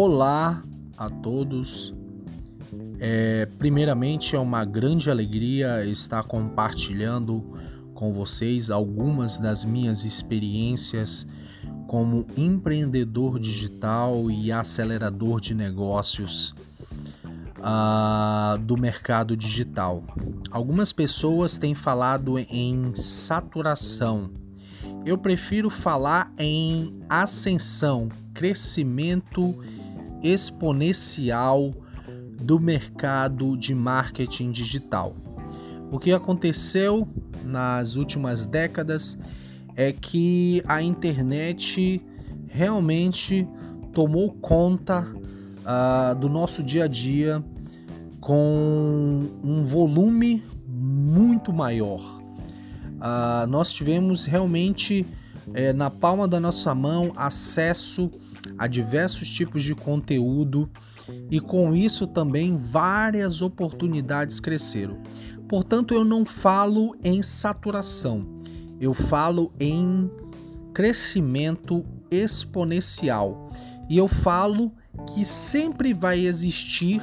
Olá a todos. É, primeiramente, é uma grande alegria estar compartilhando com vocês algumas das minhas experiências como empreendedor digital e acelerador de negócios uh, do mercado digital. Algumas pessoas têm falado em saturação. Eu prefiro falar em ascensão, crescimento exponencial do mercado de marketing digital. O que aconteceu nas últimas décadas é que a internet realmente tomou conta uh, do nosso dia a dia com um volume muito maior. Uh, nós tivemos realmente eh, na palma da nossa mão acesso a diversos tipos de conteúdo e com isso também várias oportunidades cresceram. Portanto, eu não falo em saturação, eu falo em crescimento exponencial. E eu falo que sempre vai existir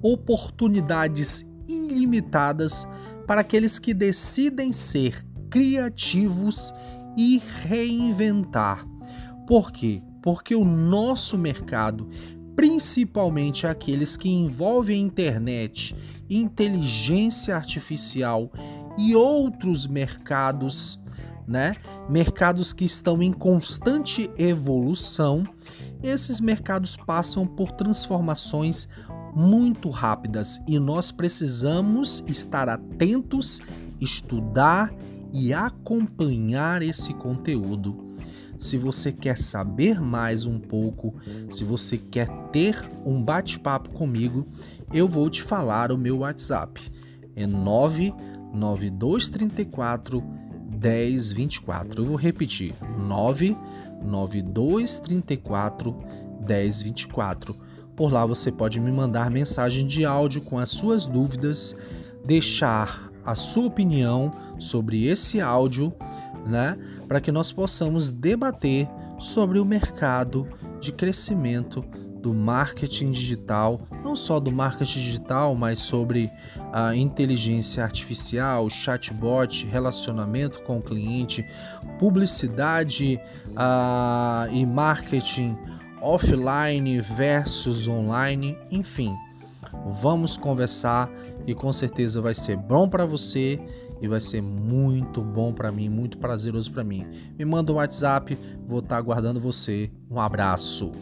oportunidades ilimitadas para aqueles que decidem ser criativos e reinventar. Por quê? Porque o nosso mercado, principalmente aqueles que envolvem internet, inteligência artificial e outros mercados, né? Mercados que estão em constante evolução, esses mercados passam por transformações muito rápidas e nós precisamos estar atentos, estudar e acompanhar esse conteúdo. Se você quer saber mais um pouco, se você quer ter um bate-papo comigo, eu vou te falar o meu WhatsApp. É 99234 1024. Eu vou repetir: 99234 1024. Por lá você pode me mandar mensagem de áudio com as suas dúvidas, deixar a sua opinião sobre esse áudio, né, para que nós possamos debater sobre o mercado de crescimento do marketing digital, não só do marketing digital, mas sobre a inteligência artificial, chatbot, relacionamento com o cliente, publicidade uh, e marketing offline versus online, enfim. Vamos conversar e com certeza vai ser bom para você e vai ser muito bom para mim, muito prazeroso para mim. Me manda um WhatsApp, vou estar tá aguardando você. Um abraço.